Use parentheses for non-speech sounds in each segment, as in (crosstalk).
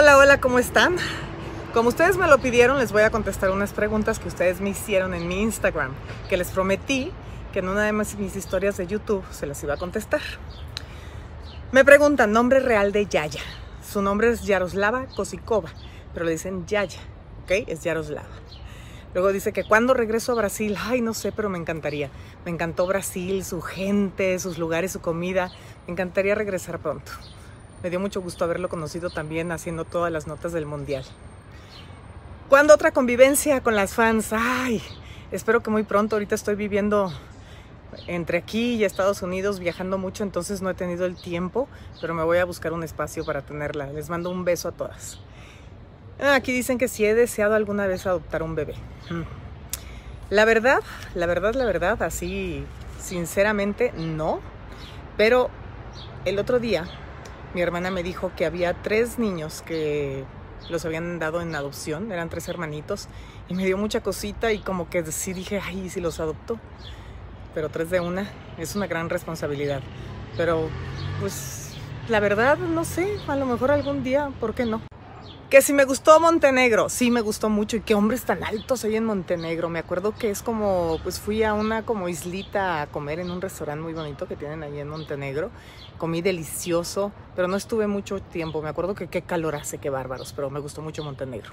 Hola, hola, ¿cómo están? Como ustedes me lo pidieron, les voy a contestar unas preguntas que ustedes me hicieron en mi Instagram, que les prometí que en una de mis historias de YouTube se las iba a contestar. Me preguntan nombre real de Yaya. Su nombre es Yaroslava Kosikova, pero le dicen Yaya, ¿ok? Es Yaroslava. Luego dice que cuando regreso a Brasil, ay, no sé, pero me encantaría. Me encantó Brasil, su gente, sus lugares, su comida. Me encantaría regresar pronto. Me dio mucho gusto haberlo conocido también haciendo todas las notas del mundial. ¿Cuándo otra convivencia con las fans? Ay, espero que muy pronto. Ahorita estoy viviendo entre aquí y Estados Unidos, viajando mucho, entonces no he tenido el tiempo, pero me voy a buscar un espacio para tenerla. Les mando un beso a todas. Ah, aquí dicen que si he deseado alguna vez adoptar un bebé. Mm. La verdad, la verdad, la verdad, así sinceramente no. Pero el otro día mi hermana me dijo que había tres niños que los habían dado en adopción, eran tres hermanitos, y me dio mucha cosita y como que sí dije, ay, si los adopto, pero tres de una, es una gran responsabilidad. Pero pues la verdad, no sé, a lo mejor algún día, ¿por qué no? Que si me gustó Montenegro, sí me gustó mucho y qué hombres tan altos hay en Montenegro. Me acuerdo que es como, pues fui a una como islita a comer en un restaurante muy bonito que tienen ahí en Montenegro. Comí delicioso, pero no estuve mucho tiempo. Me acuerdo que qué calor hace, qué bárbaros, pero me gustó mucho Montenegro.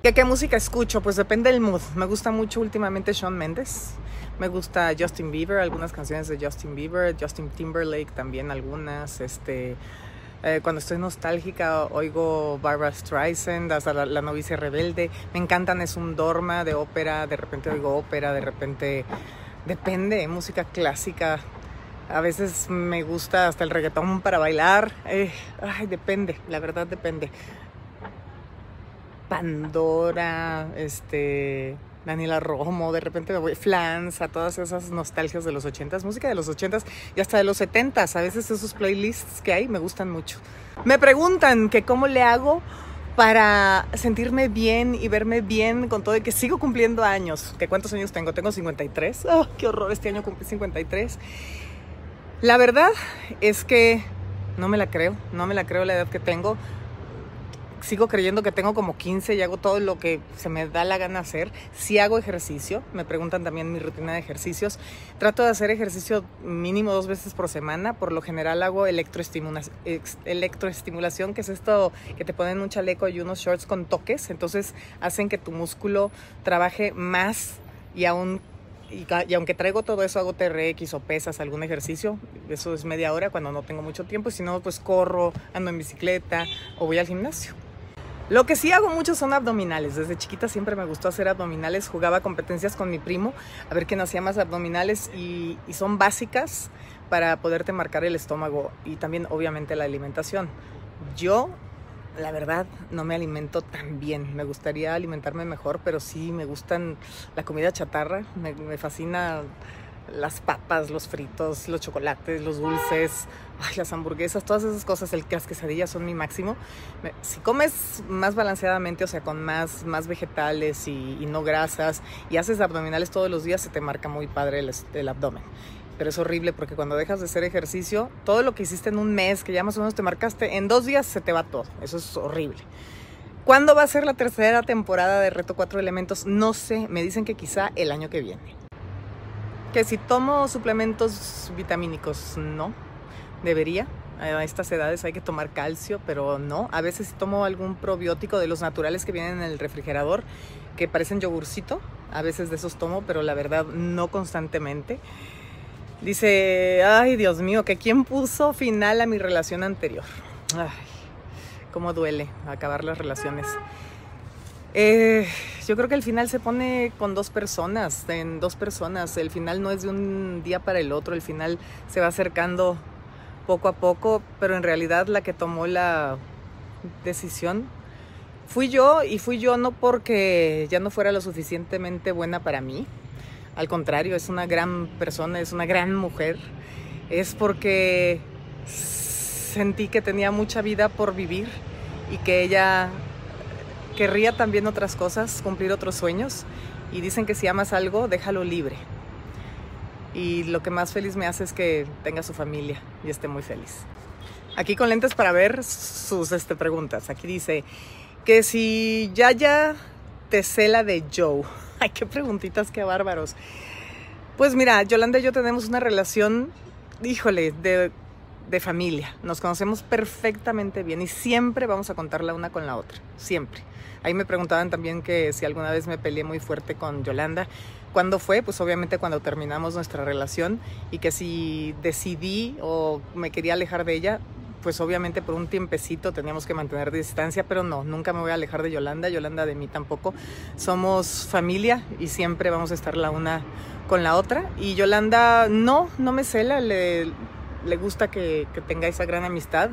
¿Qué, ¿Qué música escucho? Pues depende del mood. Me gusta mucho últimamente Shawn Mendes. Me gusta Justin Bieber, algunas canciones de Justin Bieber, Justin Timberlake también algunas, este... Eh, cuando estoy nostálgica oigo Barbara Streisand, hasta la, novicia rebelde. Me encantan Es un Dorma de ópera, de repente oigo ópera, de repente depende, música clásica. A veces me gusta hasta el reggaetón para bailar. Eh, ay, depende, la verdad depende. Pandora, este, Daniela Romo, de repente me voy Flans, a todas esas nostalgias de los 80s, música de los 80s y hasta de los 70s. A veces esos playlists que hay me gustan mucho. Me preguntan que cómo le hago para sentirme bien y verme bien con todo y que sigo cumpliendo años. ¿Que cuántos años tengo? Tengo 53. Oh, qué horror, este año cumplí 53. La verdad es que no me la creo, no me la creo la edad que tengo sigo creyendo que tengo como 15 y hago todo lo que se me da la gana hacer. Si hago ejercicio, me preguntan también mi rutina de ejercicios. Trato de hacer ejercicio mínimo dos veces por semana. Por lo general hago electroestimulación, que es esto que te ponen un chaleco y unos shorts con toques. Entonces hacen que tu músculo trabaje más y aún y, y, aunque traigo todo eso, hago TRX o pesas, algún ejercicio, eso es media hora cuando no tengo mucho tiempo, si no, pues corro, ando en bicicleta o voy al gimnasio. Lo que sí hago mucho son abdominales. Desde chiquita siempre me gustó hacer abdominales. Jugaba competencias con mi primo a ver quién hacía más abdominales y, son básicas para poderte marcar el estómago y también obviamente la alimentación. Yo, la verdad, no me alimento tan bien. Me gustaría alimentarme mejor, pero sí me gustan la comida chatarra. Me, me fascina las papas, los fritos, los chocolates, los dulces, las hamburguesas, todas esas cosas, el, las quesadillas son mi máximo. Si comes más balanceadamente, o sea, con más, más vegetales y, no grasas, y haces abdominales todos los días, se te marca muy padre el, el abdomen. Pero es horrible porque cuando dejas de hacer ejercicio, todo lo que hiciste en un mes, que ya más o menos te marcaste, en dos días se te va todo. Eso es horrible. ¿Cuándo va a ser la tercera temporada de Reto Cuatro Elementos? No sé, me dicen que quizá el año que viene. Que si tomo suplementos vitamínicos, no. Debería. A estas edades hay que tomar calcio, pero no. A veces tomo algún probiótico de los naturales que vienen en el refrigerador, que parecen yogurcito. A veces de esos tomo, pero la verdad no constantemente. Dice, ay Dios mío, que quién puso final a mi relación anterior. Ay, cómo duele acabar las relaciones. Eh, yo creo que el final se pone con dos personas, en dos personas. El final no es de un día para el otro, el final se va acercando poco a poco, pero en realidad la que tomó la decisión fui yo y fui yo no porque ya no fuera lo suficientemente buena para mí. Al contrario, es una gran persona, es una gran mujer. Es porque sentí que tenía mucha vida por vivir y que ella querría también otras cosas, cumplir otros sueños. Y dicen que si amas algo, déjalo libre. Y lo que más feliz me hace es que tenga su familia y esté muy feliz. aquí con lentes para ver sus este, preguntas. Aquí dice que si Yaya te cela de Joe. (laughs) Ay, qué preguntitas, qué bárbaros. Pues mira, Yolanda y yo tenemos una relación, híjole, de, de familia. Nos conocemos perfectamente bien y siempre vamos a contarla una con la otra. Siempre. Ahí me preguntaban también que si alguna vez me peleé muy fuerte con Yolanda. ¿Cuándo fue? Pues obviamente cuando terminamos nuestra relación y que si decidí o me quería alejar de ella, pues obviamente por un tiempecito teníamos que mantener distancia, pero no, nunca me voy a alejar de Yolanda, Yolanda de mí tampoco. Somos familia y siempre vamos a estar la una con la otra. Y Yolanda no, no me cela, le, le gusta que, que tenga esa gran amistad.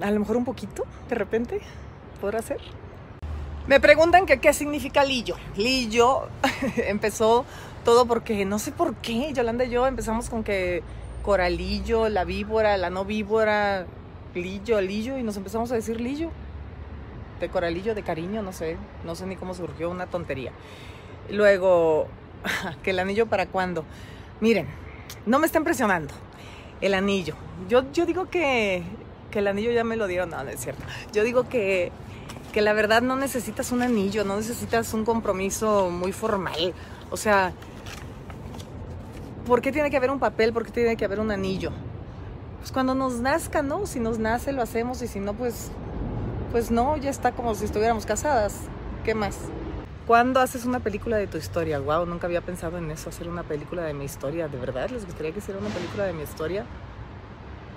A lo mejor un poquito, de repente, podrá ser. Me preguntan que qué significa Lillo. Lillo (laughs) empezó todo porque no sé por qué Yolanda y yo empezamos con que coralillo, la víbora, la no víbora, lillo, lillo y nos empezamos a decir lillo. De coralillo, de cariño, no sé, no sé ni cómo surgió, una tontería. Luego, (laughs) que el anillo para cuándo. Miren, no me estén presionando. El anillo. Yo, yo digo que, que el anillo ya me lo dieron, no, no es cierto. Yo digo que que la verdad no necesitas un anillo, no necesitas un compromiso muy formal. O sea, ¿por qué tiene que haber un papel? ¿Por qué tiene que haber un anillo? Pues cuando nos nazca, ¿no? Si nos nace lo hacemos y si no, pues, pues no, ya está como si estuviéramos casadas. ¿Qué más? ¿Cuándo haces una película de tu historia? Wow, nunca había pensado en eso, hacer una película de mi historia. ¿De verdad les gustaría que hiciera una película de mi historia?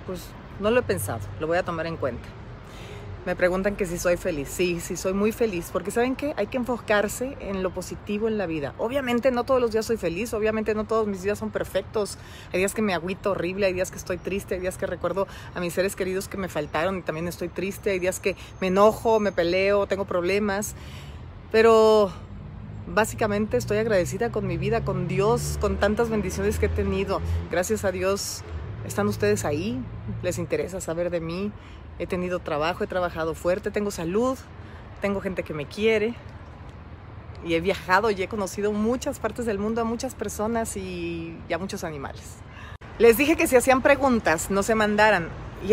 Pues no lo he pensado, lo voy a tomar en cuenta. Me preguntan que si soy feliz. Sí, sí, soy muy feliz. Porque ¿saben qué? Hay que enfocarse en lo positivo en la vida. Obviamente no todos los días soy feliz. Obviamente no todos mis días son perfectos. Hay días que me agüito horrible. Hay días que estoy triste. Hay días que recuerdo a mis seres queridos que me faltaron y también estoy triste. Hay días que me enojo, me peleo, tengo problemas. Pero básicamente estoy agradecida con mi vida, con Dios, con tantas bendiciones que he tenido. Gracias a Dios están ustedes ahí. Les interesa saber de mí he tenido trabajo, he trabajado fuerte, tengo salud, tengo gente que me quiere y he viajado y he conocido muchas partes del mundo, a muchas personas y, a muchos animales. Les dije que si hacían preguntas no se mandaran. Y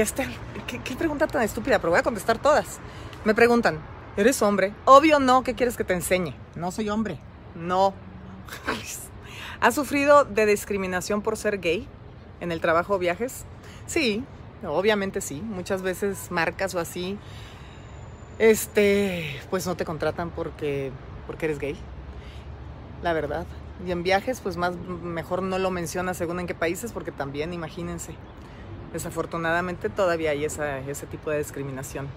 ¿qué, ¿qué, pregunta tan estúpida? Pero voy a contestar todas. Me preguntan, ¿eres hombre? Obvio no, ¿qué quieres que te enseñe? No soy hombre. No. (laughs) ¿Has sufrido de discriminación por ser gay en el trabajo viajes? Sí, Obviamente sí, muchas veces marcas o así, este, pues no te contratan porque, porque eres gay, la verdad. Y en viajes, pues más mejor no lo mencionas según en qué países, porque también, imagínense, desafortunadamente todavía hay esa, ese tipo de discriminación.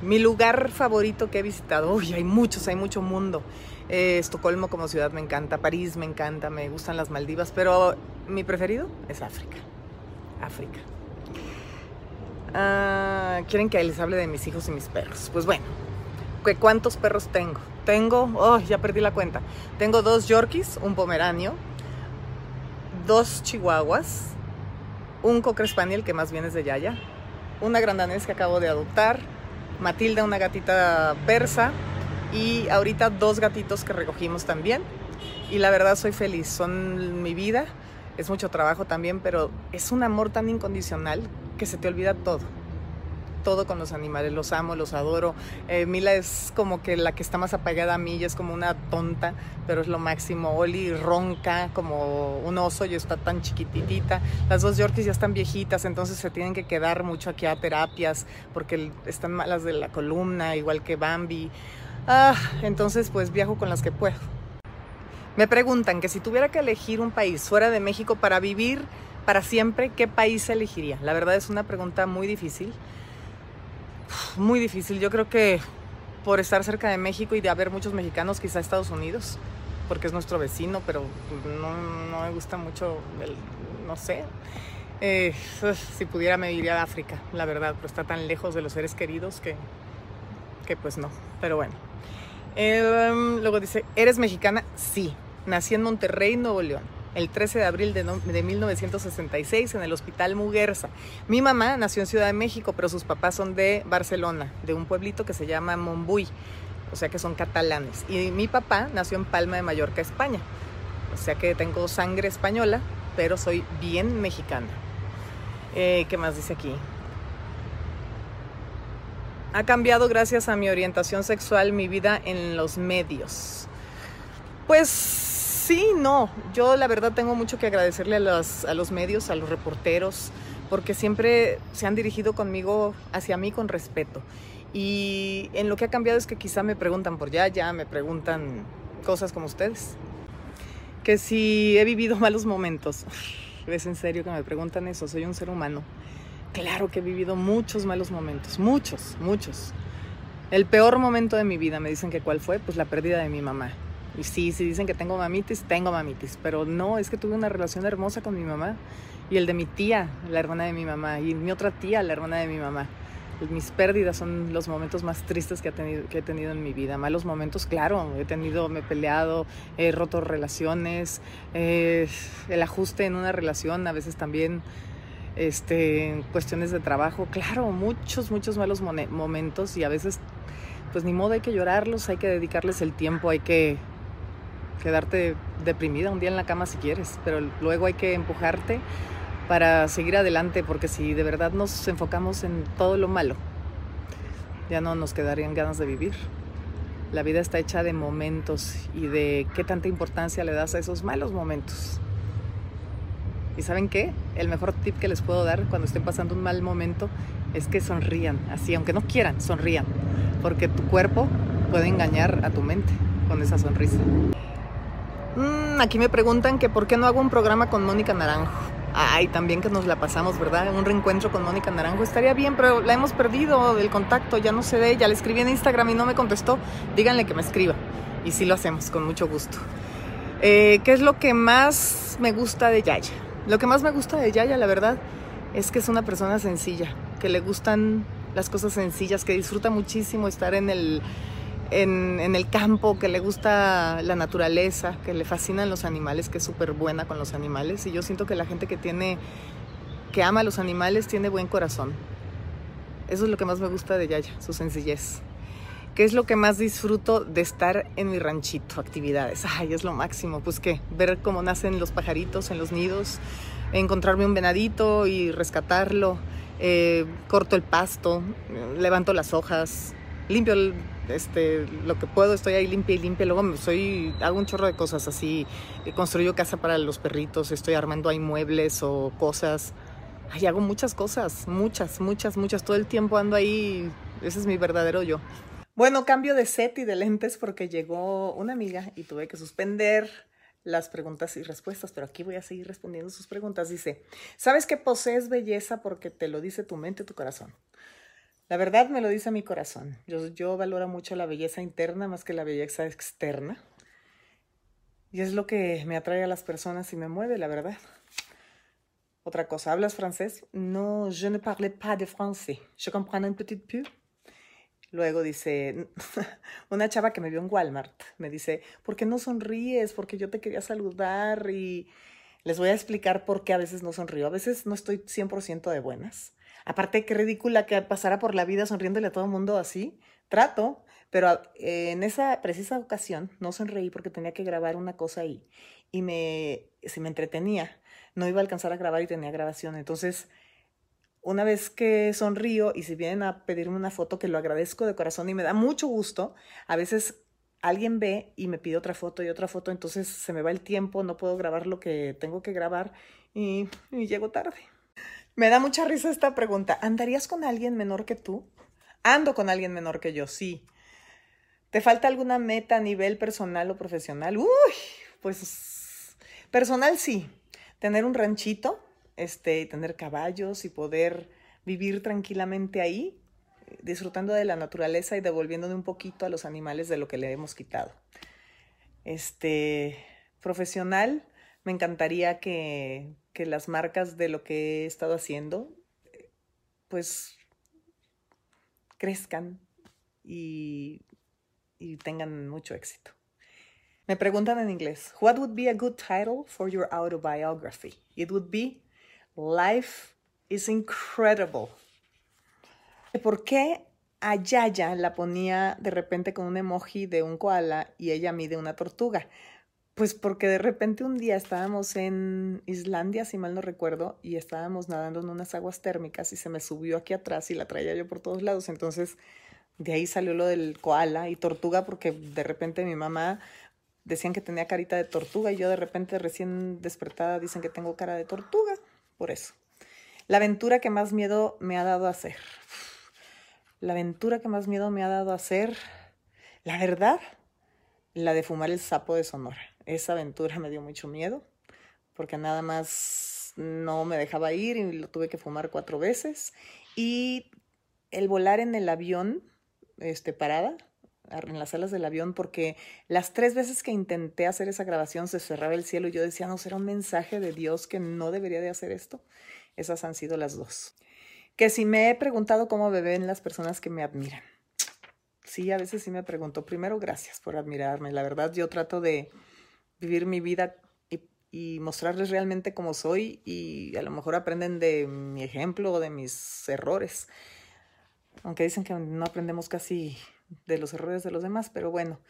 Mi lugar favorito que he visitado, uy, hay muchos, hay mucho mundo. Eh, Estocolmo como ciudad me encanta, París me encanta, me gustan las Maldivas, pero mi preferido es África. África. Ah, quieren que les hable de mis hijos y mis perros. Pues bueno, ¿cuántos perros tengo? Tengo, oh, ya perdí la cuenta. Tengo dos Yorkies, un Pomeranio, dos Chihuahuas, un Cocker Spaniel que más bien es de Yaya, una Grandanés que acabo de adoptar, Matilda, una gatita persa y ahorita dos gatitos que recogimos también. Y la verdad soy feliz, son mi vida, es mucho trabajo también, pero es un amor tan incondicional que se te olvida todo. Todo con los animales, los amo, los adoro. Eh, Mila es como que la que está más apagada a mí, y es como una tonta, pero es lo máximo. Oli ronca como un oso y está tan chiquititita. Las dos Yorkies ya están viejitas, entonces se tienen que quedar mucho aquí a terapias porque están malas de la columna, igual que Bambi. Ah, entonces pues viajo con las que puedo. Me preguntan que si tuviera que elegir un país fuera de México para vivir para siempre, ¿qué país elegiría? La verdad es una pregunta muy difícil. Muy difícil. Yo creo que por estar cerca de México y de haber muchos mexicanos, quizá Estados Unidos, porque es nuestro vecino, pero no, me gusta mucho, el, no sé. Eh, si pudiera me iría a África, la verdad, pero está tan lejos de los seres queridos que, que pues no. Pero bueno. Em, luego dice, ¿eres mexicana? Sí. Nací en Monterrey, Nuevo León el 13 de abril de, 1966 en el Hospital Muguerza. Mi mamá nació en Ciudad de México, pero sus papás son de Barcelona, de un pueblito que se llama Montbui, o sea que son catalanes. Y mi papá nació en Palma de Mallorca, España. O sea que tengo sangre española, pero soy bien mexicana. Eh, ¿Qué más dice aquí? Ha cambiado gracias a mi orientación sexual mi vida en los medios. Pues sí, no. Yo la verdad tengo mucho que agradecerle a los, a los medios, a los reporteros, porque siempre se han dirigido conmigo, hacia mí con respeto. Y en lo que ha cambiado es que quizá me preguntan por ya, ya me preguntan cosas como ustedes. Que si he vivido (laughs) malos momentos. Es en serio que me preguntan eso, soy un ser humano. Claro que he vivido muchos malos momentos, muchos, muchos. El peor momento de mi vida, me dicen que cuál fue, pues la pérdida de mi mamá. Y sí, sí dicen que tengo mamitis, tengo mamitis, pero no, es que tuve una relación hermosa con mi mamá y el de mi tía, la hermana de mi mamá, y mi otra tía, la hermana de mi mamá. Mis pérdidas son los momentos más tristes que he, tenido, que he tenido en mi vida. Malos momentos, claro, he tenido, me he peleado, he roto relaciones, eh, el ajuste en una relación, a veces también este, cuestiones de trabajo, claro, muchos, muchos malos momentos y a veces, pues ni modo, hay que llorarlos, hay que dedicarles el tiempo, hay que quedarte deprimida un día en la cama si quieres, pero luego hay que empujarte para seguir adelante, porque si de verdad nos enfocamos en todo lo malo, ya no nos quedarían ganas de vivir. La vida está hecha de momentos y de qué tanta importancia le das a esos malos momentos. ¿Y saben qué? El mejor tip que les puedo dar cuando estén pasando un mal momento es que sonrían, así, aunque no quieran, sonrían, porque tu cuerpo puede engañar a tu mente con esa sonrisa. Mm, aquí me preguntan que por qué no hago un programa con Mónica Naranjo. Ay, también que nos la pasamos, ¿verdad? Un reencuentro con Mónica Naranjo. Estaría bien, pero la hemos perdido del contacto, ya no sé de ella. Le escribí en Instagram y no me contestó. Díganle que me escriba. Y sí lo hacemos, con mucho gusto. Eh, ¿Qué es lo que más me gusta de Yaya? Lo que más me gusta de Yaya, la verdad, es que es una persona sencilla, que le gustan las cosas sencillas, que disfruta muchísimo estar en el en, el campo, que le gusta la naturaleza, que le fascinan los animales, que es súper buena con los animales. Y yo siento que la gente que tiene, que ama a los animales, tiene buen corazón. Eso es lo que más me gusta de Yaya, su sencillez. ¿Qué es lo que más disfruto de estar en mi ranchito? Actividades. Ay, es lo máximo. Pues qué, ver cómo nacen los pajaritos en los nidos, encontrarme un venadito y rescatarlo, eh, corto el pasto, levanto las hojas, limpio este, lo que puedo, estoy ahí limpia y limpia. Luego soy, hago un chorro de cosas así. Construyo casa para los perritos, estoy armando ahí muebles o cosas. Ay, hago muchas cosas, muchas, muchas, muchas. Todo el tiempo ando ahí. Ese es mi verdadero yo. Bueno, cambio de set y de lentes porque llegó una amiga y tuve que suspender las preguntas y respuestas, pero aquí voy a seguir respondiendo sus preguntas. Dice, ¿sabes que posees belleza porque te lo dice tu mente, tu corazón? La verdad me lo dice mi corazón. Yo, yo valoro mucho la belleza interna más que la belleza externa. Y es lo que me atrae a las personas y me mueve, la verdad. Otra cosa, ¿hablas francés? No, je ne parle pas de français. Je comprends un petit peu. Luego dice, (laughs) una chava que me vio en Walmart, me dice, ¿por qué no sonríes? Porque yo te quería saludar y les voy a explicar por qué a veces no sonrío. A veces no estoy 100% de buenas. Aparte, qué ridícula que pasara por la vida sonriéndole a todo el mundo así. Trato, pero en esa precisa ocasión no sonreí porque tenía que grabar una cosa ahí. Y me, si me entretenía, no iba a alcanzar a grabar y tenía grabación. Entonces, una vez que sonrío y si vienen a pedirme una foto, que lo agradezco de corazón y me da mucho gusto, a veces alguien ve y me pide otra foto y otra foto, entonces se me va el tiempo, no puedo grabar lo que tengo que grabar y llego tarde. Me da mucha risa esta pregunta. ¿Andarías con alguien menor que tú? Ando con alguien menor que yo, sí. ¿Te falta alguna meta a nivel personal o profesional? Uy, pues personal sí. Tener un ranchito, este, tener caballos y poder vivir tranquilamente ahí, disfrutando de la naturaleza y devolviéndole un poquito a los animales de lo que le hemos quitado. Este, profesional, me encantaría que, las marcas de lo que he estado haciendo, pues crezcan y, y tengan mucho éxito. Me preguntan en inglés, what would be a good title for your autobiography? It would be Life is Incredible. ¿Por qué a Yaya la ponía de repente con un emoji de un koala y ella mide una tortuga? Pues porque de repente un día estábamos en Islandia, si mal no recuerdo, y estábamos nadando en unas aguas térmicas y se me subió aquí atrás y la traía yo por todos lados. Entonces de ahí salió lo del koala y tortuga porque de repente mi mamá decían que tenía carita de tortuga y yo de repente recién despertada dicen que tengo cara de tortuga. Eso. La aventura que más miedo me ha dado a hacer. La aventura que más miedo me ha dado a hacer, la verdad, la de fumar el sapo de Sonora esa aventura me dio mucho miedo porque nada más no me dejaba ir y lo tuve que fumar cuatro veces. Y el volar en el avión, este, parada, en las alas del avión, porque las tres veces que intenté hacer esa grabación se cerraba el cielo y yo decía, no, será un mensaje de Dios que no debería de hacer esto. Esas han sido las dos. Que si me he preguntado cómo me ven las personas que me admiran. Sí, a veces sí me pregunto. Primero, gracias por admirarme. La verdad, yo trato de, vivir mi vida y, mostrarles realmente cómo soy y a lo mejor aprenden de mi ejemplo o de mis errores. Aunque dicen que no aprendemos casi de los errores de los demás, pero bueno,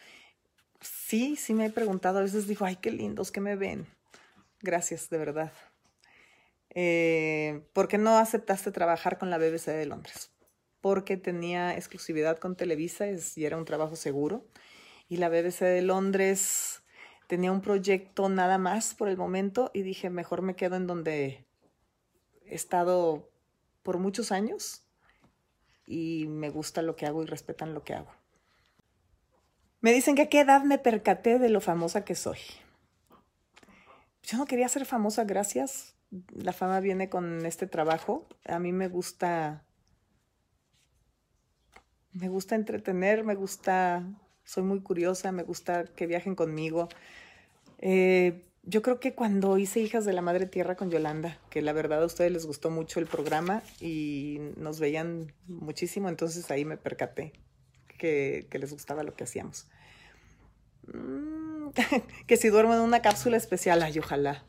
sí, sí me he preguntado, a veces digo, ay, qué lindos que me ven. Gracias, de verdad. Eh, ¿Por qué no aceptaste trabajar con la BBC de Londres? Porque tenía exclusividad con Televisa y era un trabajo seguro. Y la BBC de Londres tenía un proyecto nada más por el momento y dije, mejor me quedo en donde he estado por muchos años y me gusta lo que hago y respetan lo que hago. Me dicen que a qué edad me percaté de lo famosa que soy. Yo no quería ser famosa, gracias. La fama viene con este trabajo. A mí me gusta me gusta entretener, me gusta soy muy curiosa, me gusta que viajen conmigo. Eh, yo creo que cuando hice Hijas de la Madre Tierra con Yolanda, que la verdad a ustedes les gustó mucho el programa y nos veían muchísimo, entonces ahí me percaté que, les gustaba lo que hacíamos. Mm, (laughs) que si duermo en una cápsula especial, ay, ojalá.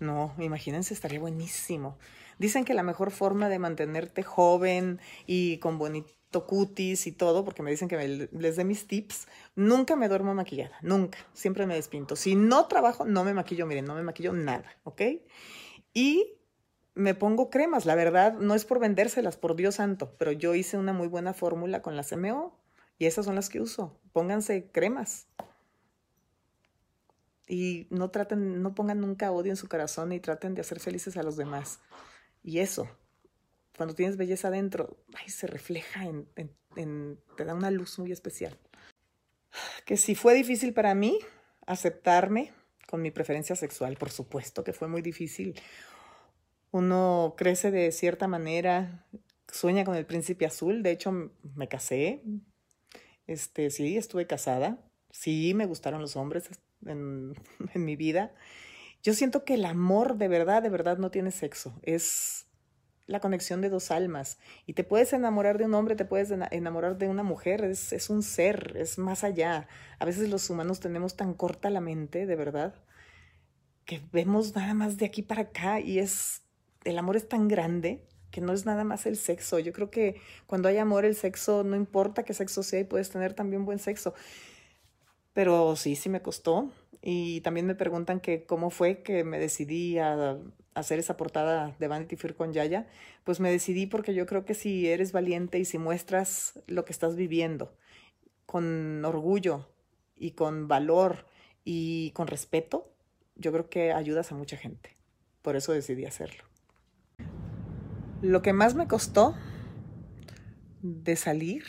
No, imagínense, estaría buenísimo. Dicen que la mejor forma de mantenerte joven y con bonito cutis y todo, porque me dicen que les dé mis tips. Nunca me duermo maquillada, nunca. Siempre me despinto. Si no trabajo, no me maquillo, miren, no me maquillo nada, ¿ok? Y me pongo cremas, la verdad, no es por vendérselas, por Dios santo, pero yo hice una muy buena fórmula con las MO y esas son las que uso. Pónganse cremas. Y no traten, no pongan nunca odio en su corazón y traten de hacer felices a los demás. Y eso, cuando tienes belleza adentro, ay, se refleja en, te da una luz muy especial. Que si fue difícil para mí aceptarme con mi preferencia sexual, por supuesto que fue muy difícil. Uno crece de cierta manera, sueña con el príncipe azul, de hecho me casé, este, sí, estuve casada, sí, me gustaron los hombres (laughs) en mi vida. Yo siento que el amor de verdad, de verdad no tiene sexo, es la conexión de dos almas. Y te puedes enamorar de un hombre, te puedes enamorar de una mujer, es, es, un ser, es más allá. A veces los humanos tenemos tan corta la mente, de verdad, que vemos nada más de aquí para acá y es, el amor es tan grande que no es nada más el sexo. Yo creo que cuando hay amor, el sexo, no importa qué sexo sea y puedes tener también buen sexo. Pero sí, sí me costó. Y también me preguntan que cómo fue que me decidí a hacer esa portada de Vanity Fair con Yaya. Pues me decidí porque yo creo que si eres valiente y si muestras lo que estás viviendo con orgullo y con valor y con respeto, yo creo que ayudas a mucha gente. Por eso decidí hacerlo. Lo que más me costó de salir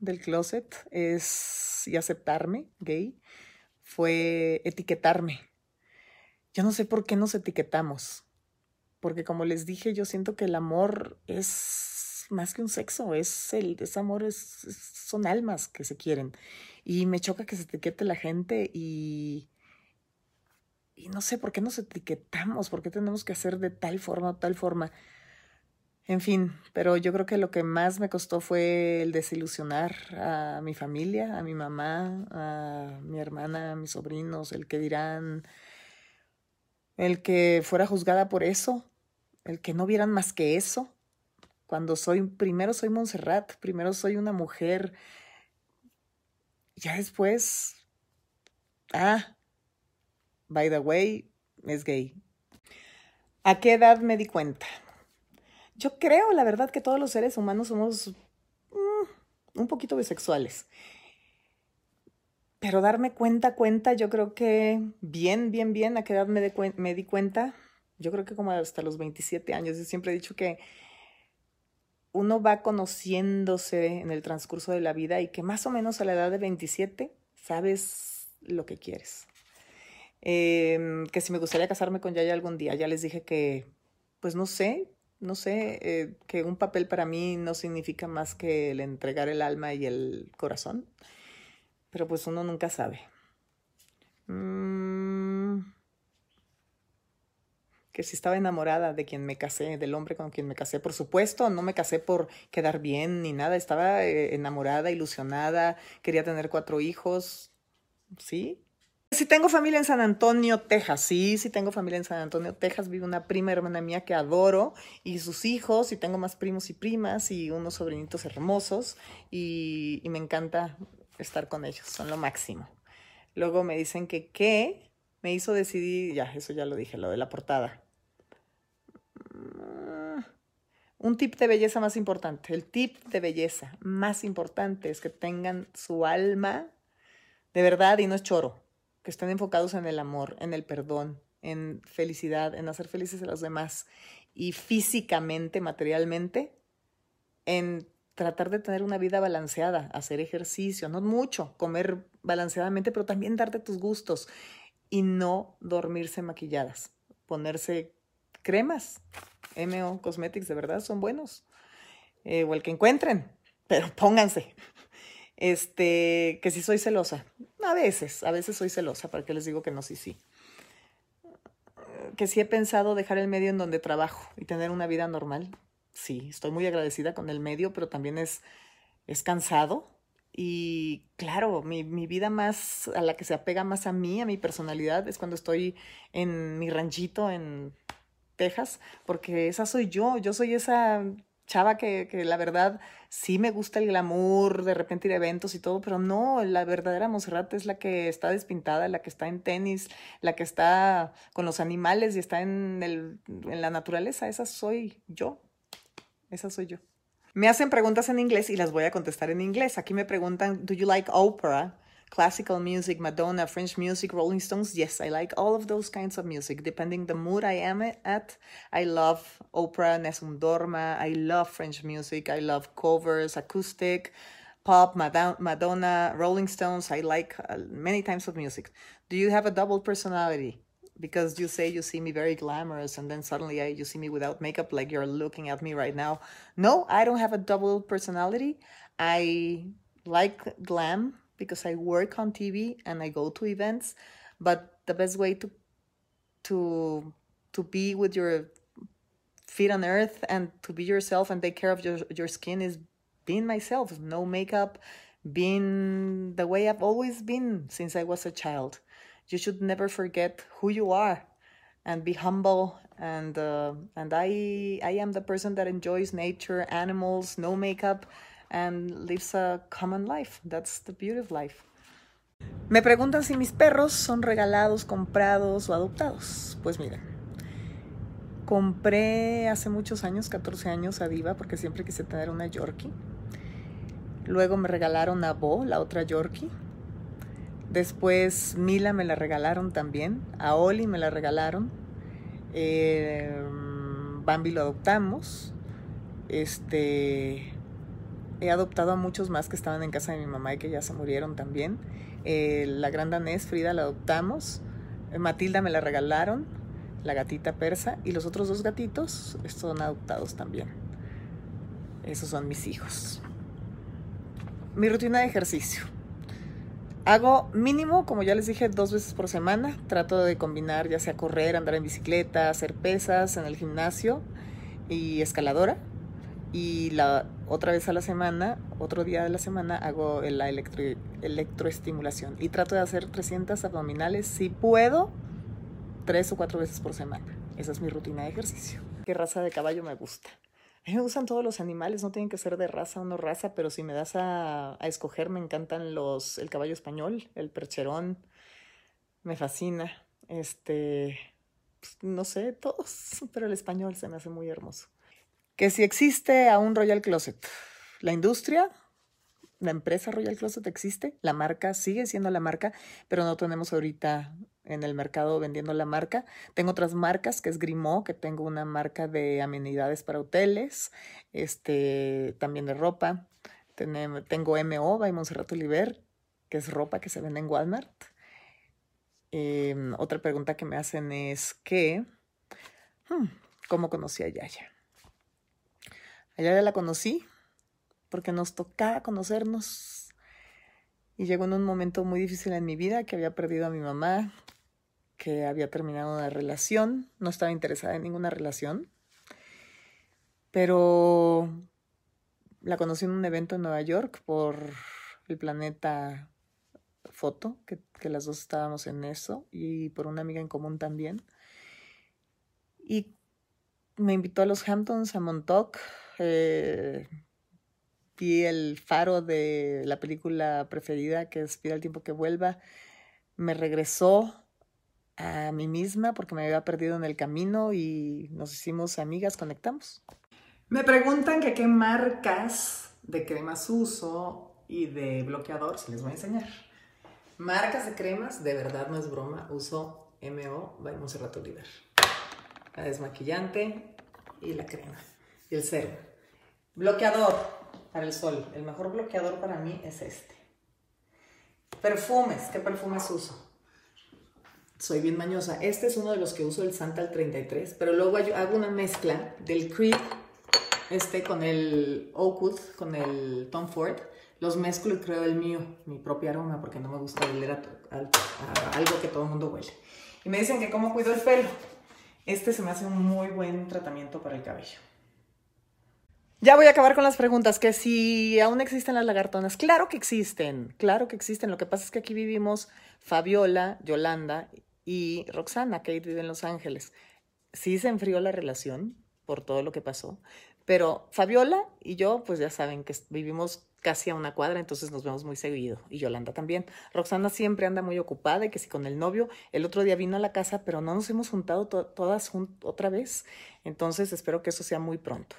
del closet es y aceptarme gay fue etiquetarme. Yo no sé por qué nos etiquetamos, porque como les dije, yo siento que el amor es más que un sexo, es el ese amor es, son almas que se quieren y me choca que se etiquete la gente y y no sé por qué nos etiquetamos, por qué tenemos que hacer de tal forma o tal forma. En fin, pero yo creo que lo que más me costó fue el desilusionar a mi familia, a mi mamá, a mi hermana, a mis sobrinos, el que dirán, el que fuera juzgada por eso, el que no vieran más que eso. Cuando soy, primero soy Montserrat, primero soy una mujer, ya después, ah, by the way, es gay. ¿A qué edad me di cuenta? Yo creo, la verdad, que todos los seres humanos somos mm, un poquito bisexuales. Pero darme cuenta, cuenta, yo creo que bien, bien, bien, a qué edad me, me di cuenta, yo creo que como hasta los 27 años. Yo siempre he dicho que uno va conociéndose en el transcurso de la vida y que más o menos a la edad de 27 sabes lo que quieres. Em, que si me gustaría casarme con Yaya algún día, ya les dije que, pues no sé, no sé, eh, que un papel para mí no significa más que el entregar el alma y el corazón, pero pues uno nunca sabe. Mm, que si estaba enamorada de quien me casé, del hombre con quien me casé. Por supuesto, no me casé por quedar bien ni nada, estaba eh, enamorada, ilusionada, quería tener cuatro hijos, ¿sí? Si tengo familia en San Antonio, Texas, sí, sí tengo familia en San Antonio, Texas, vive una prima hermana mía que adoro y sus hijos, y tengo más primos y primas y unos sobrinitos hermosos y, y me encanta estar con ellos, son lo máximo. Luego me dicen que qué me hizo decidir, ya, eso ya lo dije, lo de la portada. Mm, un tip de belleza más importante, el tip de belleza más importante es que tengan su alma de verdad y no es choro, que estén enfocados en el amor, en el perdón, en felicidad, en hacer felices a los demás y físicamente, materialmente, en tratar de tener una vida balanceada, hacer ejercicio, no mucho, comer balanceadamente, pero también darte tus gustos y no dormirse maquilladas, ponerse cremas, MO Cosmetics, de verdad son buenos, eh, o el que encuentren, pero pónganse. Este, que si soy celosa, a veces, a veces soy celosa, para que les digo que no, sí, sí. Que si he pensado dejar el medio en donde trabajo y tener una vida normal. Sí, estoy muy agradecida con el medio, pero también es, es cansado, y claro, mi, mi, vida más, a la que se apega más a mí, a mi personalidad, es cuando estoy en mi ranchito en Texas, porque esa soy yo, yo soy esa chava que, que la verdad sí me gusta el glamour, de repente ir a eventos y todo, pero no, la verdadera Monserrat es la que está despintada, la que está en tenis, la que está con los animales y está en, el, en la naturaleza, esa soy yo, esa soy yo. Me hacen preguntas en inglés y las voy a contestar en inglés. Aquí me preguntan, do you like opera? Classical music, Madonna, French music, Rolling Stones? Yes, I like all of those kinds of music. Depending the mood I am at, I love opera, Nessun Dorma. I love French music. I love covers, acoustic, pop, Madonna, Rolling Stones. I like uh, many types of music. Do you have a double personality? Because you say you see me very glamorous and then suddenly I, you see me without makeup like you're looking at me right now. No, I don't have a double personality. I like glam because I work on TV and I go to events, but the best way to to to be with your feet on earth and to be yourself and take care of your your skin is being myself, no makeup, being the way I've always been since I was a child you should never forget who you are and be humble and uh, and I I am the person that enjoys nature, animals, no makeup and lives a common life. That's the beauty of life. Me preguntan si mis perros son regalados, comprados o adoptados. Pues miren, compré hace muchos años, 14 años, a Diva porque siempre quise tener una Yorkie. Luego me regalaron a Bo, la otra Yorkie. Después Mila me la regalaron también, a Oli me la regalaron, eh, Bambi lo adoptamos, este, he adoptado a muchos más que estaban en casa de mi mamá y que ya se murieron también. Eh, la gran danés Frida la adoptamos, Matilda me la regalaron, la gatita persa y los otros dos gatitos son adoptados también. Esos son mis hijos. Mi rutina de ejercicio. Hago mínimo, como ya les dije, dos veces por semana. Trato de combinar ya sea correr, andar en bicicleta, hacer pesas en el gimnasio y escaladora. Y la otra vez a la semana, otro día de la semana, hago la electroestimulación. Y trato de hacer 300 abdominales, si puedo, tres o cuatro veces por semana. Esa es mi rutina de ejercicio. ¿Qué raza de caballo me gusta? A me gustan todos los animales, no tienen que ser de raza o no raza, pero si me das a, a escoger, me encantan los, el caballo español, el percherón, me fascina. este, pues, no sé, todos, (laughs) pero el español se me hace muy hermoso. Que si existe aún Royal Closet, la industria, la empresa Royal Closet existe, la marca sigue siendo la marca, pero no tenemos ahorita en el mercado vendiendo la marca. Tengo otras marcas, que es Grimaud, que tengo una marca de amenidades para hoteles, este, también de ropa. Tengo MO, by Monserrat Oliver, que es ropa que se vende en Walmart. Em, otra pregunta que me hacen es que, hmm, ¿cómo conocí a Yaya? A Yaya la conocí porque nos tocaba conocernos y llegó en un momento muy difícil en mi vida, que había perdido a mi mamá, que había terminado una relación, no estaba interesada en ninguna relación, pero la conocí en un evento en Nueva York por el planeta foto, que, las dos estábamos en eso, y por una amiga en común también. Y me invitó a los Hamptons, a Montauk. Eh, vi el faro de la película preferida, que es Pida el tiempo que vuelva. Me regresó a mí misma porque me había perdido en el camino y nos hicimos amigas, conectamos. Me preguntan que qué marcas de cremas uso y de bloqueador se les voy a enseñar. Marcas de cremas, de verdad no es broma, uso MO by Monserrat Oliver. La desmaquillante y la crema. Y el cero. Bloqueador para el sol. El mejor bloqueador para mí es este. Perfumes, ¿qué perfumes uso? Soy bien mañosa. Este es uno de los que uso el Santal 33, pero luego hago una mezcla del Creed este con el Oakwood, con el Tom Ford los mezclo y creo el mío, mi propio aroma, porque no me gusta oler a, algo que todo el mundo huele. Y me dicen que cómo cuido el pelo. Este se me hace un muy buen tratamiento para el cabello. Ya voy a acabar con las preguntas, que si aún existen las lagartonas. Claro que existen, claro que existen. Lo que pasa es que aquí vivimos Fabiola, Yolanda y Roxana, que vive en Los Ángeles. Sí se enfrió la relación por todo lo que pasó, pero Fabiola y yo, pues ya saben que vivimos casi a una cuadra, entonces nos vemos muy seguido. Y Yolanda también. Roxana siempre anda muy ocupada y que si con el novio, el otro día vino a la casa, pero no nos hemos juntado todas otra vez. Entonces espero que eso sea muy pronto.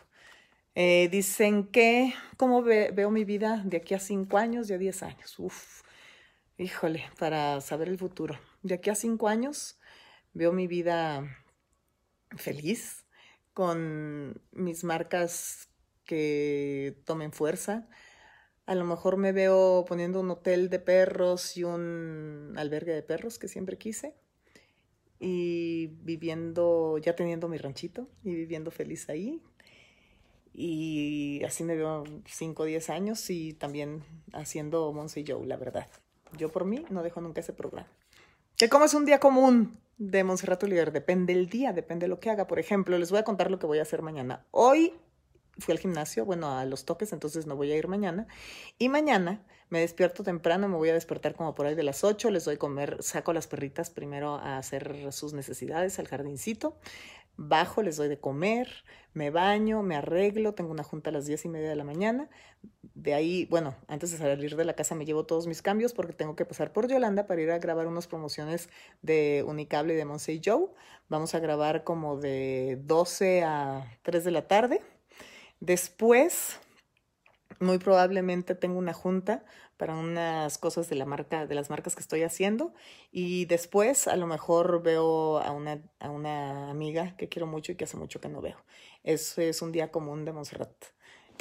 Eh, dicen que, ¿cómo veo mi vida de aquí a cinco años, de a diez años? Uf, híjole, para saber el futuro. De aquí a cinco años veo mi vida feliz, con mis marcas que tomen fuerza, a lo mejor me veo poniendo un hotel de perros y un albergue de perros que siempre quise. Y viviendo, ya teniendo mi ranchito y viviendo feliz ahí. Y así me veo 5 o 10 años y también haciendo Monse Joe, la verdad. Yo por mí no dejo nunca ese programa. Que como es un día común de Monserrat Oliver, depende el día, depende de lo que haga. Por ejemplo, les voy a contar lo que voy a hacer mañana. Hoy fui al gimnasio, bueno, a los toques, entonces no voy a ir mañana. Y mañana me despierto temprano, me voy a despertar como por ahí de las 8, les doy comer, saco las perritas primero a hacer sus necesidades al jardincito, bajo, les doy de comer, me baño, me arreglo, tengo una junta a las 10 y media de la mañana. De ahí, bueno, antes de salir de la casa me llevo todos mis cambios porque tengo que pasar por Yolanda para ir a grabar unas promociones de Unicable y de Monse Joe. Vamos a grabar como de 12 a 3 de la tarde Después, muy probablemente tengo una junta para unas cosas de la marca, de las marcas que estoy haciendo. Y después a lo mejor veo a una, a una amiga que quiero mucho y que hace mucho que no veo. Eso es un día común de Montserrat.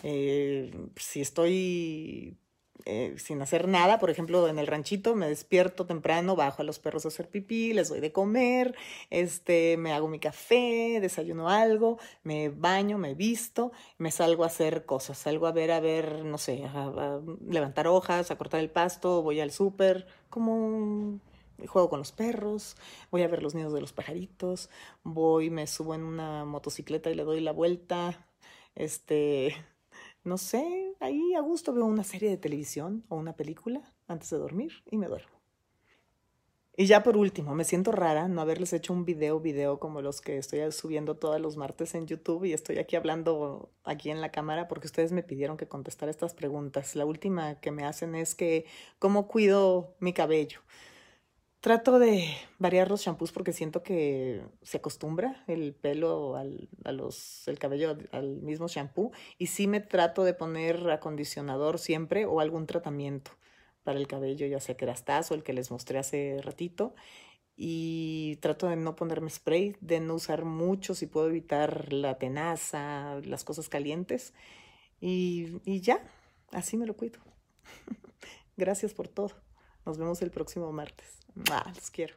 Eh, si estoy eh, sin hacer nada, por ejemplo, en el ranchito me despierto temprano, bajo a los perros a hacer pipí, les doy de comer, este, me hago mi café, desayuno algo, me baño, me visto, me salgo a hacer cosas, salgo a ver, a ver, no sé, a, levantar hojas, a cortar el pasto, voy al súper, como juego con los perros, voy a ver los nidos de los pajaritos, voy, me subo en una motocicleta y le doy la vuelta, este, no sé, ahí a gusto veo una serie de televisión o una película antes de dormir y me duermo. Y ya por último, me siento rara no haberles hecho un video, video como los que estoy subiendo todos los martes en YouTube y estoy aquí hablando aquí en la cámara porque ustedes me pidieron que contestara estas preguntas. La última que me hacen es que, ¿cómo cuido mi cabello? Trato de variar los shampoos porque siento que se acostumbra el pelo al, el cabello al mismo shampoo y sí me trato de poner acondicionador siempre o algún tratamiento para el cabello, ya sea o el que les mostré hace ratito y trato de no ponerme spray, de no usar mucho si puedo evitar la tenaza, las cosas calientes y, y ya, así me lo cuido. (laughs) Gracias por todo. Nos vemos el próximo martes. Ah, los quiero.